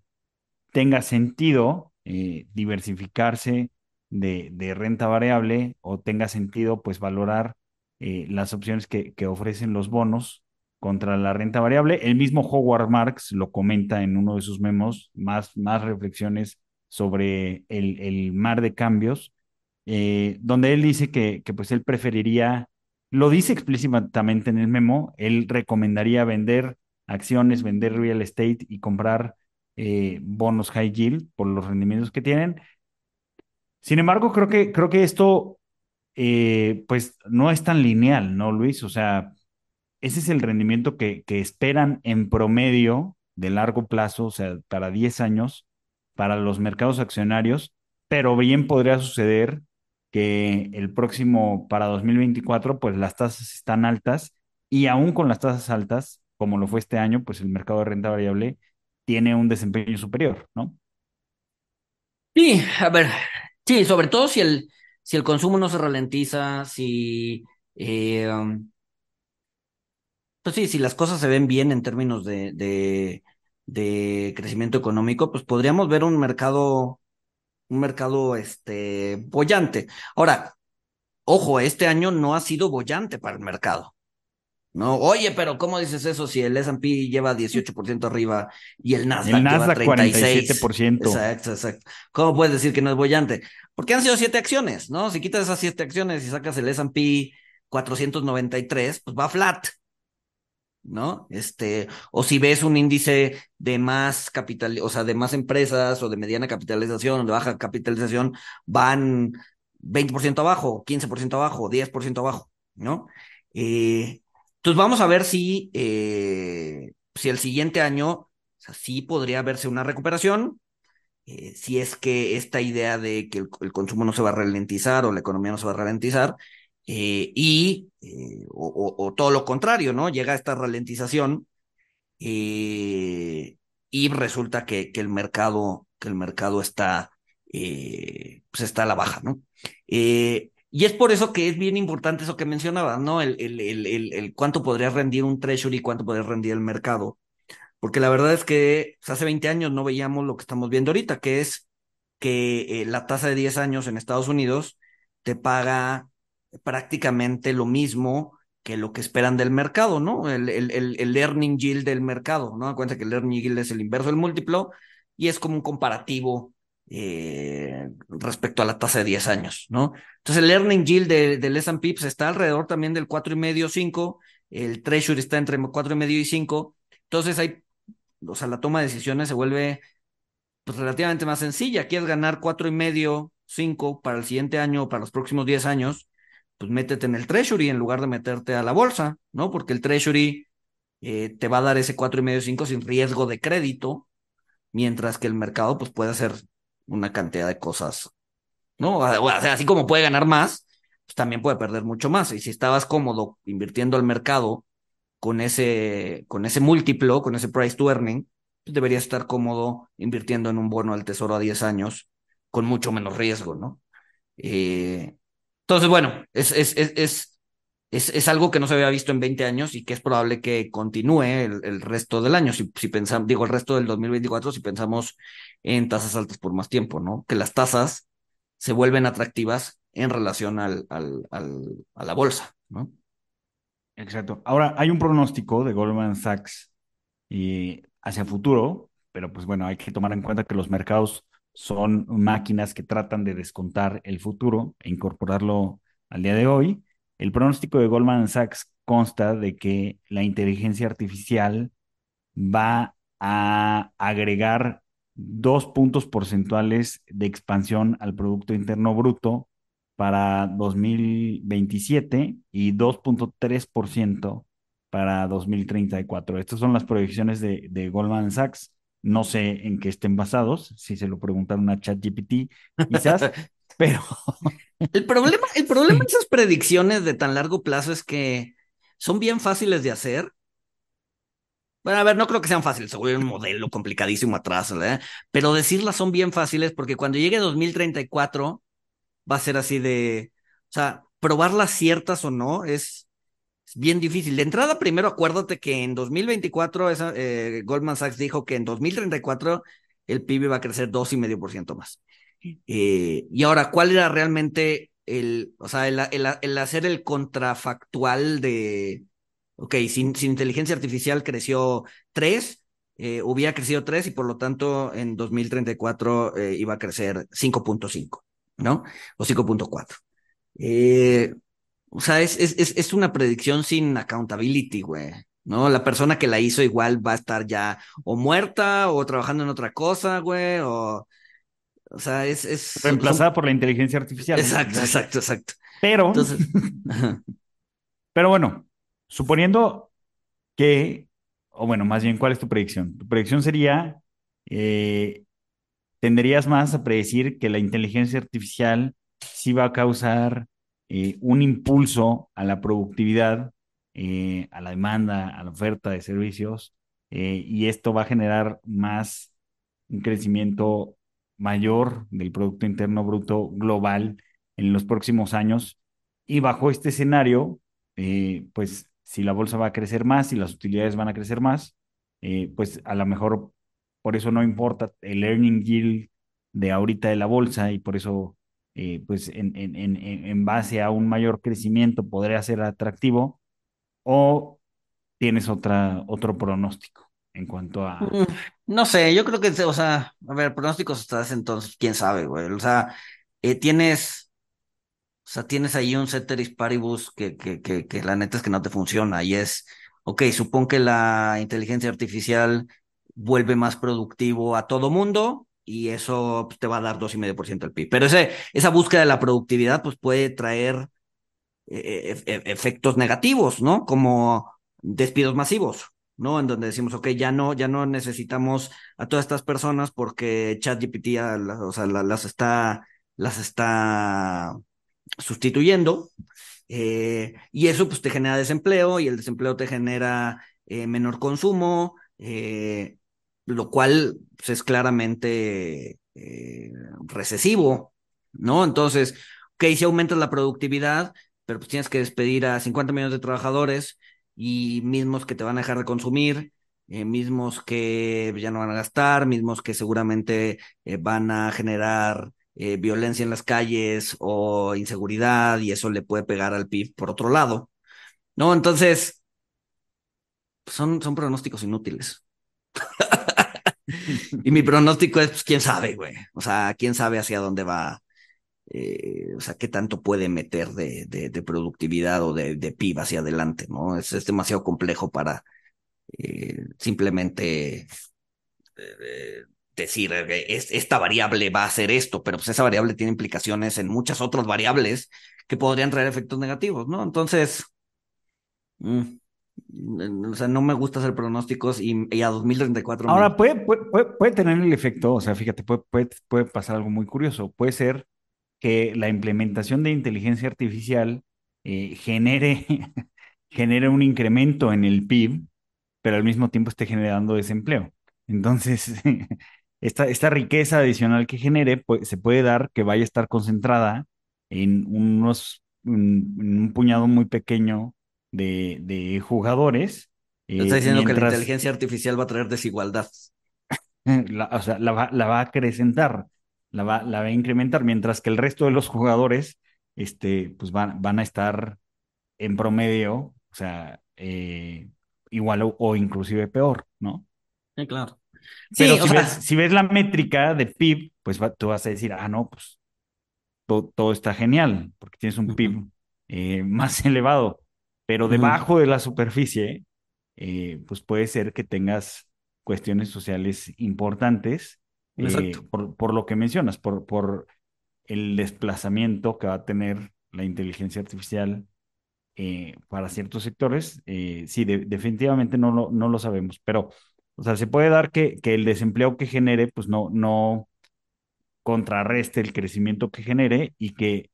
tenga sentido diversificarse de, renta variable o tenga sentido pues valorar eh, las opciones que, ofrecen los bonos contra la renta variable. El mismo Howard Marks lo comenta en uno de sus memos, más, más reflexiones sobre el, mar de cambios, eh, donde él dice que, que pues él preferiría, lo dice explícitamente en el memo, él recomendaría vender acciones, vender real estate y comprar eh, bonos high yield por los rendimientos que tienen. Sin embargo, creo que, creo que esto eh, pues no es tan lineal, ¿no, Luis? O sea, ese es el rendimiento que, que esperan en promedio de largo plazo, o sea, para 10 años, para los mercados accionarios, pero bien podría suceder que el próximo, para 2024, pues las tasas están altas y aún con las tasas altas, como lo fue este año, pues el mercado de renta variable tiene un desempeño superior, ¿no? Sí, a ver, sí, sobre todo si el, si el consumo no se ralentiza, si, eh, um, pues sí, si las cosas se ven bien en términos de, de, de crecimiento económico, pues podríamos ver un mercado, un mercado, este, bollante. Ahora, ojo, este año no ha sido bollante para el mercado. No, oye, pero ¿cómo dices eso si el S&P lleva 18% arriba y el Nasdaq, El Nasdaq lleva 36? 47%. Exacto, exacto. ¿Cómo puedes decir que no es bollante? Porque han sido siete acciones, ¿no? Si quitas esas siete acciones y sacas el S&P 493, pues va flat, ¿no? Este, o si ves un índice de más capital, o sea, de más empresas o de mediana capitalización o de baja capitalización, van 20% abajo, 15% abajo, 10% abajo, ¿no? Eh, entonces vamos a ver si, eh, si el siguiente año, sí podría verse una recuperación, eh, si es que esta idea de que el, consumo no se va a ralentizar o la economía no se va a ralentizar, eh, y, eh, o, todo lo contrario, ¿no? Llega esta ralentización y resulta que, que, el mercado, que el mercado está, pues está a la baja, ¿no? Y es por eso que es bien importante eso que mencionabas, ¿no? El, el, el, el, cuánto podría rendir un treasury cuánto podría rendir el mercado. Porque la verdad es que pues, hace 20 años no veíamos lo que estamos viendo ahorita, que es que eh, la tasa de 10 años en Estados Unidos te paga prácticamente lo mismo que lo que esperan del mercado, ¿no? El, el, el, earning yield del mercado, ¿no? Cuenta que el earning yield es el inverso del múltiplo y es como un comparativo eh, respecto a la tasa de 10 años, ¿no? Entonces el earning yield de, del S&P pues, está alrededor también del 4,5, 5, el Treasury está entre 4,5 y 5, entonces hay, o sea, la toma de decisiones se vuelve pues, relativamente más sencilla, quieres ganar 4,5, 5 para el siguiente año o para los próximos 10 años, pues métete en el Treasury en lugar de meterte a la bolsa, ¿no? Porque el Treasury eh, te va a dar ese 4,5, 5 sin riesgo de crédito, mientras que el mercado pues puede hacer una cantidad de cosas, ¿no? O sea, así como puede ganar más, pues también puede perder mucho más. Y si estabas cómodo invirtiendo al mercado con ese, con ese múltiplo, con ese price to earning, pues deberías estar cómodo invirtiendo en un bono del tesoro a 10 años con mucho menos riesgo, ¿no? Eh, entonces, bueno, es, es, es, es, algo que no se había visto en 20 años y que es probable que continúe el, el resto del año. Si, si pensamos, digo, el resto del 2024, si pensamos en tasas altas por más tiempo, ¿no? Que las tasas se vuelven atractivas en relación al, al, al, a la bolsa, ¿no? Exacto. Ahora, hay un pronóstico de Goldman Sachs y hacia futuro, pero pues bueno, hay que tomar en cuenta que los mercados son máquinas que tratan de descontar el futuro e incorporarlo al día de hoy. El pronóstico de Goldman Sachs consta de que la inteligencia artificial va a agregar dos puntos porcentuales de expansión al Producto Interno Bruto para 2027 y 2.3% para 2034. Estas son las proyecciones de, de, Goldman Sachs. No sé en qué estén basados, si se lo preguntaron a ChatGPT, quizás, pero... el problema, el problema de esas predicciones de tan largo plazo es que son bien fáciles de hacer bueno, a ver, no creo que sean fáciles, seguro hay un modelo complicadísimo atrás, ¿verdad? Pero decirlas son bien fáciles porque cuando llegue 2034 va a ser así de, o sea, probarlas ciertas o no es, bien difícil. De entrada, primero acuérdate que en 2024 esa, eh, Goldman Sachs dijo que en 2034 el PIB va a crecer 2,5% más. Eh, y ahora, ¿cuál era realmente el, o sea, el, hacer el contrafactual de ok, sin, sin inteligencia artificial creció 3, eh, hubiera crecido 3 y por lo tanto en 2034 eh, iba a crecer 5.5, ¿no? O 5.4. Eh, o sea, es, es, es una predicción sin accountability, güey. ¿no? La persona que la hizo igual va a estar ya o muerta o trabajando en otra cosa, güey, o... O sea, es... es Reemplazada son... por la inteligencia artificial. Exacto, ¿no? exacto, exacto. Pero... Entonces... pero bueno, suponiendo que, o bueno, más bien, ¿cuál es tu predicción? Tu predicción sería, eh, tenderías más a predecir que la inteligencia artificial sí va a causar eh, un impulso a la productividad, eh, a la demanda, a la oferta de servicios, eh, y esto va a generar más un crecimiento mayor del Producto Interno Bruto global en los próximos años. Y bajo este escenario, pues si la bolsa va a crecer más y las utilidades van a crecer más, pues a lo mejor por eso no importa el earning yield de ahorita de la bolsa y por eso eh, pues en, en, en, en, base a un mayor crecimiento podría ser atractivo o tienes otra, otro pronóstico en cuanto a... No sé, yo creo que, o sea, a ver, pronósticos hasta entonces, quién sabe, güey. O sea, eh, tienes, o sea, tienes ahí un ceteris paribus que, que, que, que la neta es que no te funciona y es, ok, supón que la inteligencia artificial vuelve más productivo a todo mundo, y eso pues, te va a dar 2,5% del PIB. Pero ese, esa búsqueda de la productividad pues, puede traer eh, e efectos negativos, ¿no? Como despidos masivos, ¿no? En donde decimos, ok, ya no, ya no necesitamos a todas estas personas porque ChatGPT o sea, las está, las está sustituyendo. Eh, y eso pues te genera desempleo y el desempleo te genera eh, menor consumo, eh, lo cual pues, es claramente eh, recesivo, ¿no? Entonces, ok, si aumentas la productividad, pero pues tienes que despedir a 50 millones de trabajadores y mismos que te van a dejar de consumir, eh, mismos que ya no van a gastar, mismos que seguramente eh, van a generar violencia en las calles o inseguridad y eso le puede pegar al PIB por otro lado, ¿no? Entonces, son, son pronósticos inútiles. y mi pronóstico es, pues, quién sabe, güey. O sea, quién sabe hacia dónde va, eh, o sea, qué tanto puede meter de, productividad o de, PIB hacia adelante, ¿no? Es, demasiado complejo para eh, simplemente eh, decir, es, esta variable va a hacer esto, pero pues esa variable tiene implicaciones en muchas otras variables que podrían traer efectos negativos, ¿no? Entonces, mmm, o sea, no me gusta hacer pronósticos y, y a 2034. Ahora, me... puede, puede, puede, tener el efecto, o sea, fíjate, puede, puede, puede pasar algo muy curioso. Puede ser que la implementación de inteligencia artificial eh, genere, genere un incremento en el PIB, pero al mismo tiempo esté generando desempleo. Entonces, esta, esta riqueza adicional que genere pues, se puede dar que vaya a estar concentrada en unos, un puñado muy pequeño de, de jugadores. Eh, está diciendo mientras... que la inteligencia artificial va a traer desigualdad. La, o sea, la va, la va a acrecentar, la va, la va a incrementar, mientras que el resto de los jugadores este, pues van, van a estar en promedio, o sea, eh, igual o, o, inclusive peor, ¿no? Sí, claro. Pero sí, si, sea... ves, si, ves, la métrica de PIB, pues va, tú vas a decir, ah, no, pues todo, todo está genial, porque tienes un PIB eh, más elevado pero debajo de la superficie, eh, pues puede ser que tengas cuestiones sociales importantes, eh, por, por, lo que mencionas, por, por el desplazamiento que va a tener la inteligencia artificial eh, para ciertos sectores. sí, de, definitivamente no lo, no lo sabemos, pero, o sea, se puede dar que, que el desempleo que genere, pues no, no contrarreste el crecimiento que genere y que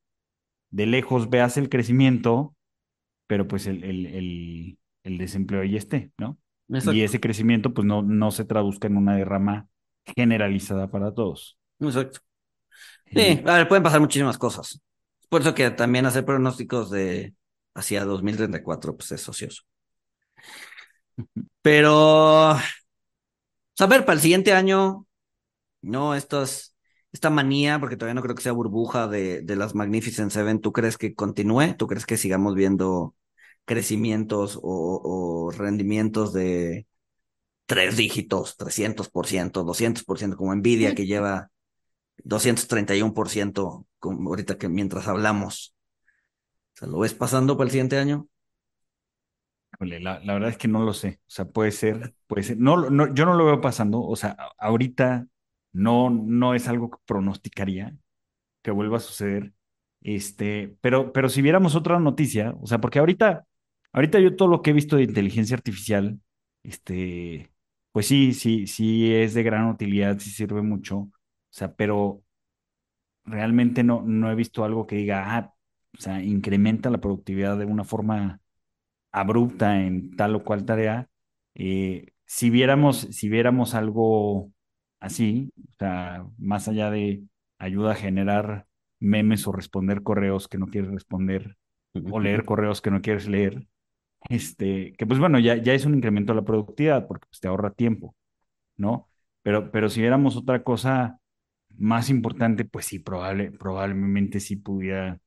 de lejos veas el crecimiento pero pues el, el, el, el desempleo ahí esté, ¿no? Exacto. Y ese crecimiento pues no, no se traduzca en una derrama generalizada para todos. Exacto. Sí, eh, a ver, pueden pasar muchísimas cosas. Por eso que también hacer pronósticos de hacia 2034 pues es ocioso. Pero, a ver, para el siguiente año, no, estos, esta manía, porque todavía no creo que sea burbuja de, de las Magnificent Seven, ¿tú crees que continúe? ¿Tú crees que sigamos viendo crecimientos o, rendimientos de tres dígitos, 300%, 200%, como Nvidia, que lleva 231%, como ahorita que mientras hablamos. ¿Se lo ves pasando para el siguiente año? la, la verdad es que no lo sé. O sea, puede ser, puede ser. No, no, yo no lo veo pasando. O sea, ahorita no, no es algo que pronosticaría que vuelva a suceder. Este, pero, pero si viéramos otra noticia, o sea, porque ahorita, ahorita yo todo lo que he visto de inteligencia artificial, este, pues sí, sí, sí es de gran utilidad, sí sirve mucho. O sea, pero realmente no, no he visto algo que diga, ah, o sea, incrementa la productividad de una forma abrupta en tal o cual tarea. Eh, si viéramos, si viéramos algo así, o sea, más allá de ayuda a generar memes o responder correos que no quieres responder o leer correos que no quieres leer, este, que pues bueno, ya, ya es un incremento de la productividad porque pues, te ahorra tiempo, ¿no? Pero, pero si viéramos otra cosa más importante, pues sí, probable, probablemente sí pudiera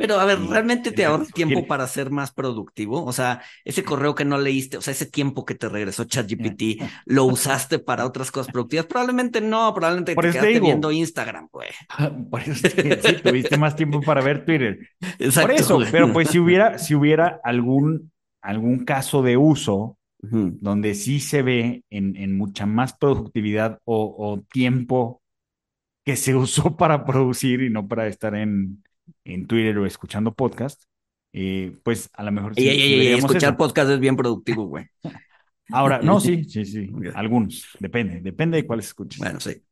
pero a ver, ¿realmente te ahorra tiempo para ser más productivo? O sea, ese correo que no leíste, o sea, ese tiempo que te regresó ChatGPT, ¿lo usaste para otras cosas productivas? Probablemente no, probablemente Por te eso te quedaste digo, viendo Instagram, güey. por eso es que sí, tuviste más tiempo para ver Twitter. Por Exacto, eso, güey. pero pues si hubiera, si hubiera algún, algún caso de uso donde sí se ve en, en mucha más productividad o, o tiempo que se usó para producir y no para estar en, en Twitter o escuchando podcast, eh, pues a lo mejor sí, ey, ey, escuchar eso. podcast es bien productivo, güey. Ahora, no, sí, sí, sí, algunos, depende, depende de cuáles escuches. Bueno, sí.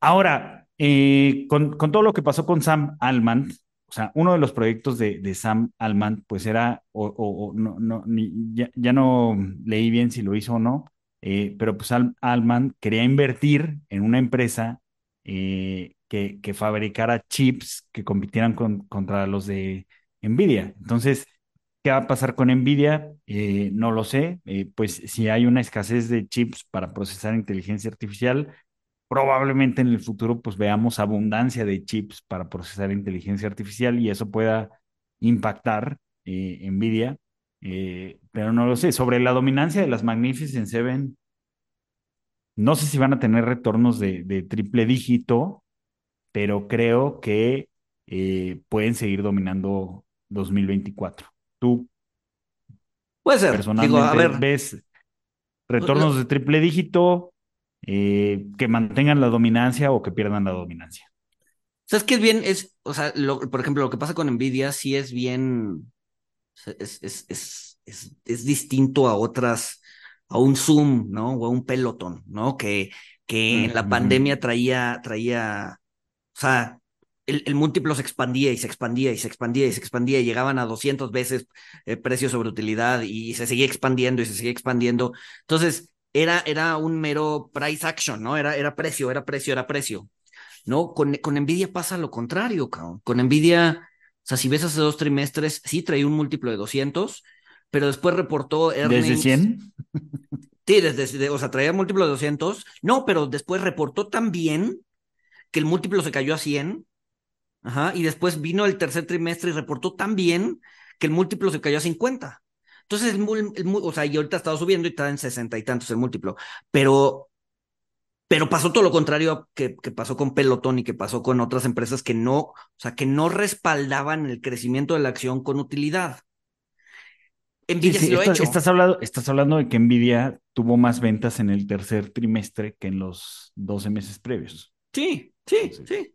Ahora, eh, con, con todo lo que pasó con Sam Altman, o sea, uno de los proyectos de, de Sam Altman, pues era, o, o- o no, no, ni- ya, ya no leí bien si lo hizo o no, eh, pero pues Al- Altman quería invertir en una empresa eh, que, fabricara chips que compitieran con- contra los de Nvidia. Entonces, ¿qué va a pasar con Nvidia? Eh, no lo sé. Eh, pues si hay una escasez de chips para procesar inteligencia artificial, probablemente en el futuro pues veamos abundancia de chips para procesar inteligencia artificial y eso pueda impactar eh, Nvidia, pero no lo sé. Sobre la dominancia de las Magnificent Seven, no sé si van a tener retornos de triple dígito, pero creo que eh, pueden seguir dominando 2024. ¿Tú Puede ser. Digo, a personalmente ver, ves retornos de triple dígito eh, que mantengan la dominancia o que pierdan la dominancia? ¿sabes qué es bien? Es, o sea, lo- por ejemplo, lo que pasa con Nvidia sí es bien, es, es, es, es, distinto a otras, a un Zoom, ¿no? O a un Peloton, ¿no? Que, que en la pandemia traía, traía, o sea, el, el múltiplo se expandía y se expandía y se expandía y se expandía y llegaban a 200 veces eh, precio sobre utilidad y se seguía expandiendo y se seguía expandiendo. Entonces, era, era un mero price action, ¿no? Era, era precio, era precio, era precio. ¿no? Con, con Nvidia pasa lo contrario, cabrón. Con Nvidia, o sea, si ves hace dos trimestres, sí traía un múltiplo de 200, pero después reportó ¿Desde earnings. 100? Sí, desde, desde- o sea, traía múltiplo de 200. No, pero después reportó tan bien que el múltiplo se cayó a 100. Ajá, y después vino el tercer trimestre y reportó tan bien que el múltiplo se cayó a 50. Entonces, el, el o sea, y ahorita ha estado subiendo y está en 60 y tantos el múltiplo. Pero, pero pasó todo lo contrario que, que pasó con Pelotón y que pasó con otras empresas que no, o sea, que no respaldaban el crecimiento de la acción con utilidad. Nvidia sí, sí, lo ha estás, hecho. estás hablando, estás hablando de que Nvidia tuvo más ventas en el tercer trimestre que en los 12 meses previos. Sí, sí, sí.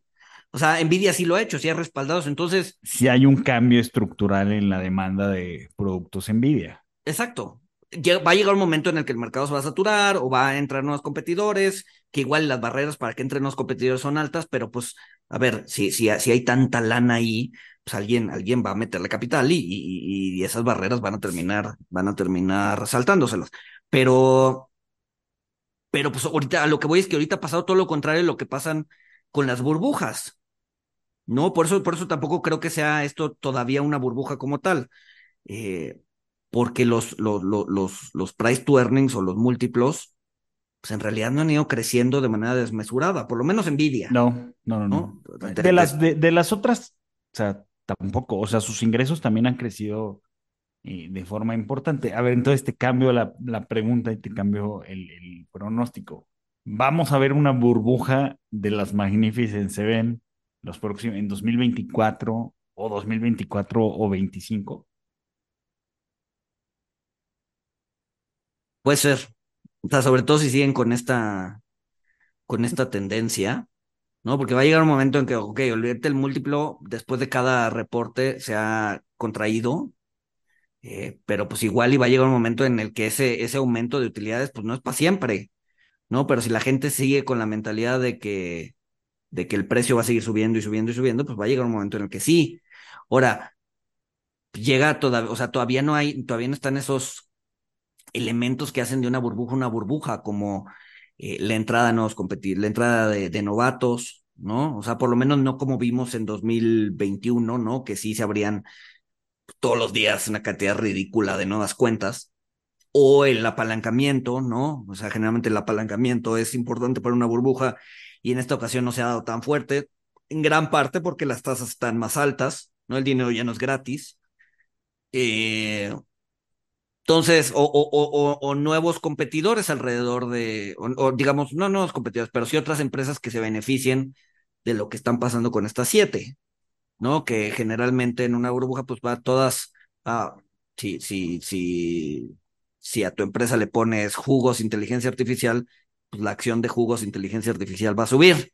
O sea, Nvidia sí lo ha hecho, sí ha respaldado. Entonces, sí hay un cambio estructural en la demanda de productos Nvidia. exacto. Va a llegar un momento en el que el mercado se va a saturar o va a entrar nuevos competidores, que igual las barreras para que entren nuevos competidores son altas, pero pues, a ver, si, si, si hay tanta lana ahí, pues alguien, alguien va a meterle capital y, y, y esas barreras van a terminar, van a terminar saltándoselas. Pero, pero pues ahorita, a lo que voy es que ahorita ha pasado todo lo contrario de lo que pasan con las burbujas. No, por eso, por eso tampoco creo que sea esto todavía una burbuja como tal. Eh, porque los, los, los, los, los price to earnings o los múltiplos, pues en realidad no han ido creciendo de manera desmesurada, por lo menos Nvidia, No, no, no, no. ¿no? De- las, de, de las otras, o sea, tampoco, o sea, sus ingresos también han crecido eh, de forma importante. A ver, entonces te cambio la, la pregunta y te cambio el, el pronóstico. ¿Vamos a ver una burbuja de las Magnificent Seven los próximos, en 2024 o 2024 o 25? Puede ser. O sea, sobre todo si siguen con esta, con esta tendencia, ¿no? Porque va a llegar un momento en que, ok, olvídate el múltiplo, después de cada reporte se ha contraído, eh, pero pues igual y va a llegar un momento en el que ese, ese aumento de utilidades, pues no es para siempre, ¿no? Pero si la gente sigue con la mentalidad de que, de que el precio va a seguir subiendo y subiendo y subiendo, pues va a llegar un momento en el que sí. Ahora, llega todavía, o sea, todavía no hay, todavía no están esos elementos que hacen de una burbuja una burbuja, como eh, la entrada a nuevos competir, la entrada de, de, novatos, ¿no? O sea, por lo menos no como vimos en 2021, ¿no? Que sí se abrían todos los días una cantidad ridícula de nuevas cuentas. O el apalancamiento, ¿no? O sea, generalmente el apalancamiento es importante para una burbuja y en esta ocasión no se ha dado tan fuerte, en gran parte porque las tasas están más altas, ¿no? El dinero ya no es gratis. Eh, entonces, o, o, o, o, nuevos competidores alrededor de, o, digamos, no nuevos competidores, pero sí otras empresas que se beneficien de lo que están pasando con estas siete, ¿no? Que generalmente en una burbuja, pues va todas, ah, si, si, si, si a tu empresa le pones jugos inteligencia artificial, pues la acción de jugos inteligencia artificial va a subir,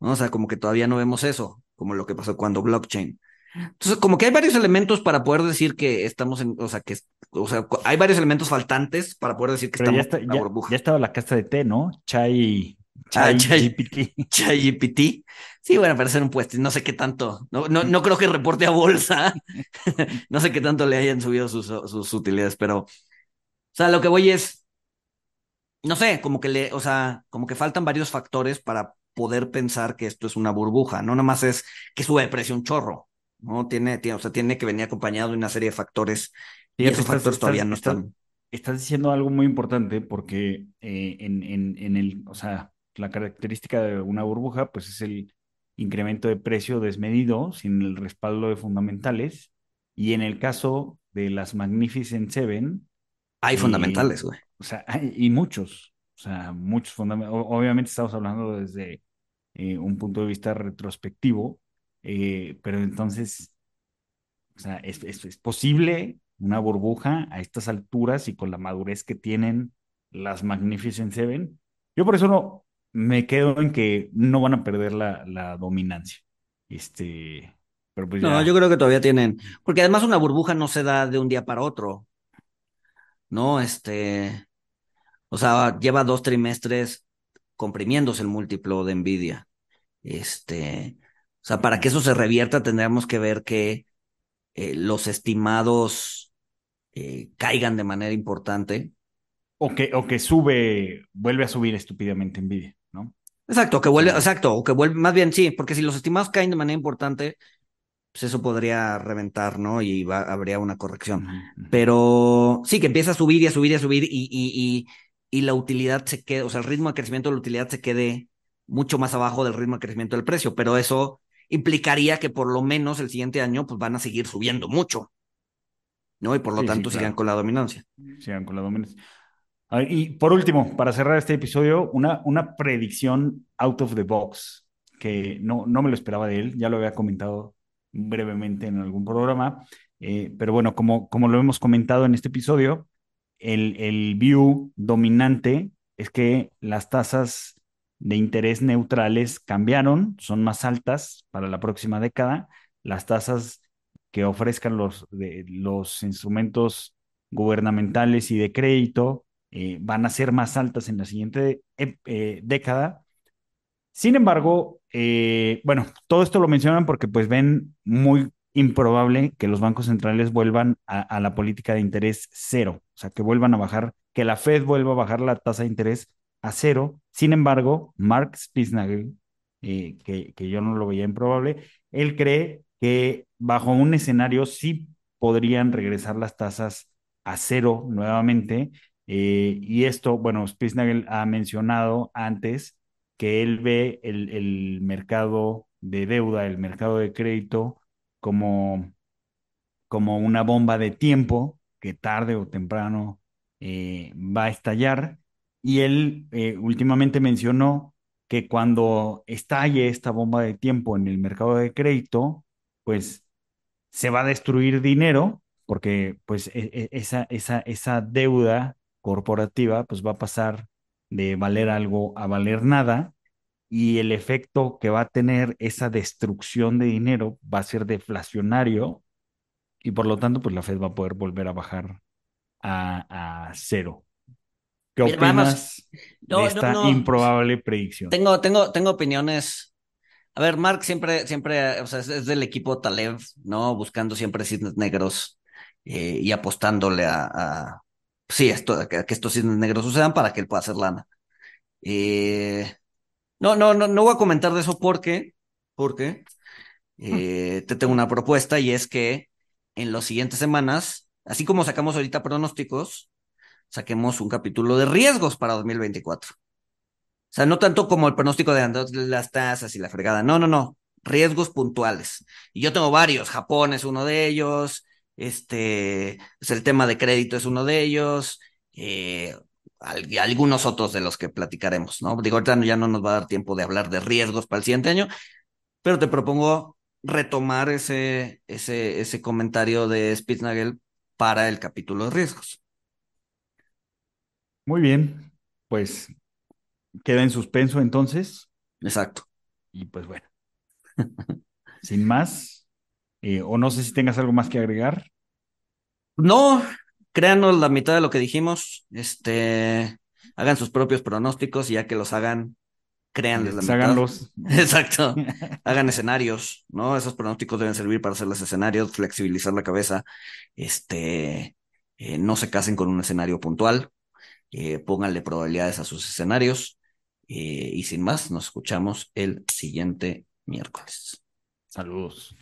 ¿no? O sea, como que todavía no vemos eso, como lo que pasó cuando blockchain. Entonces, como que hay varios elementos para poder decir que estamos en, o sea, que, o sea, hay varios elementos faltantes para poder decir que Pero estamos ya, está, en la ya, burbuja. ya estaba la casa de té, ¿no? Chai, Ah, Chai, Chai- GPT. ChatGPT. Sí, bueno, para hacer un puesto, no sé qué tanto, no, no, no creo que reporte a bolsa, no sé qué tanto le hayan subido sus, sus utilidades, pero, o sea, lo que voy es, no sé, como que le, o sea, como que faltan varios factores para poder pensar que esto es una burbuja, no nomás es que sube de precio un chorro, ¿no? Tiene, tiene, o sea, tiene que venir acompañado de una serie de factores y esos estás- factores todavía estás- no estás- están. Estás diciendo algo muy importante porque eh, en, en, en el, o sea, la característica de una burbuja, pues es el incremento de precio desmedido sin el respaldo de fundamentales. Y en el caso de las Magnificent Seven, Hay fundamentales, güey. o sea, hay, y muchos, o sea, muchos fundamentales. Obviamente estamos hablando desde eh, un punto de vista retrospectivo, eh, pero entonces, o sea, es, es, es posible una burbuja a estas alturas y con la madurez que tienen las Magnificent Seven. Yo por eso no me quedo en que no van a perder la, la dominancia. Este, pero pues No, yo creo que todavía tienen, porque además una burbuja no se da de un día para otro, ¿no? Este, o sea, lleva dos trimestres comprimiéndose el múltiplo de Nvidia. Este, o sea, para que eso se revierta tendríamos que ver que eh, los estimados eh, caigan de manera importante. O que, o que sube, vuelve a subir estúpidamente Nvidia, ¿no? Exacto, que vuelve, exacto, o que vuelve, más bien sí, porque si los estimados caen de manera importante, pues eso podría reventar, ¿no? Y va, habría una corrección. Pero sí, que empieza a subir y a subir y a subir y, y, y, y la utilidad se quede, o sea, el ritmo de crecimiento de la utilidad se quede mucho más abajo del ritmo de crecimiento del precio, pero eso implicaría que por lo menos el siguiente año pues van a seguir subiendo mucho, ¿no? Y por lo Sí, sí, tanto sigan con la dominancia. sigan con la dominancia. A ver, y por último, para cerrar este episodio, una, una predicción out of the box, que no, no me lo esperaba de él, ya lo había comentado brevemente en algún programa, eh, pero bueno, como, como lo hemos comentado en este episodio, el, el view dominante es que las tasas de interés neutrales cambiaron, son más altas para la próxima década, las tasas que ofrezcan los, de, los instrumentos gubernamentales y de crédito eh, van a ser más altas en la siguiente eh, década. Sin embargo, eh, bueno, todo esto lo mencionan porque pues ven muy improbable que los bancos centrales vuelvan a, la política de interés cero, o sea, que vuelvan a bajar, que la Fed vuelva a bajar la tasa de interés a cero. Sin embargo, Mark Spitznagel, eh, que, que yo no lo veía improbable, él cree que bajo un escenario sí podrían regresar las tasas a cero nuevamente. Eh, y esto, bueno, Spitznagel ha mencionado antes que él ve el, el, mercado de deuda, el mercado de crédito, como, como una bomba de tiempo que tarde o temprano eh, va a estallar. Y él eh, últimamente mencionó que cuando estalle esta bomba de tiempo en el mercado de crédito, pues se va a destruir dinero, porque pues e, e, esa, esa, esa deuda corporativa, pues va a pasar de valer algo a valer nada y el efecto que va a tener esa destrucción de dinero va a ser deflacionario y por lo tanto, pues la Fed va a poder volver a bajar a, a cero. ¿Qué Mira, opinas No, de no, esta no. improbable predicción? Tengo, tengo, tengo opiniones. A ver, Mark siempre, siempre, o sea, es, es del equipo Taleb, ¿no? Buscando siempre cisnes negros eh, y apostándole a, a- sí, esto, que, estos cisnes negros sucedan para que él pueda hacer lana. Eh, no, no, no, no voy a comentar de eso porque, porque eh, te tengo una propuesta y es que en las siguientes semanas, así como sacamos ahorita pronósticos, saquemos un capítulo de riesgos para 2024. O sea, no tanto como el pronóstico de ando- las tasas y la fregada. No, no, no. Riesgos puntuales. Y yo tengo varios. Japón es uno de ellos. Este, pues el tema de crédito es uno de ellos. eh, algunos otros de los que platicaremos, ¿no? Digo, ahorita ya no nos va a dar tiempo de hablar de riesgos para el siguiente año, pero te propongo retomar ese, ese, ese comentario de Spitznagel para el capítulo de riesgos. Muy bien, pues queda en suspenso entonces Exacto. y pues bueno, sin más, eh, o no sé si tengas algo más que agregar. No, créanos la mitad de lo que dijimos. Este, hagan sus propios pronósticos y ya que los hagan, créanles la mitad. háganlos. Exacto. Hagan escenarios, ¿no? Esos pronósticos deben servir para hacerles escenarios, flexibilizar la cabeza. Este, eh, no se casen con un escenario puntual. eh, pónganle probabilidades a sus escenarios. eh, y sin más, nos escuchamos el siguiente miércoles. Saludos.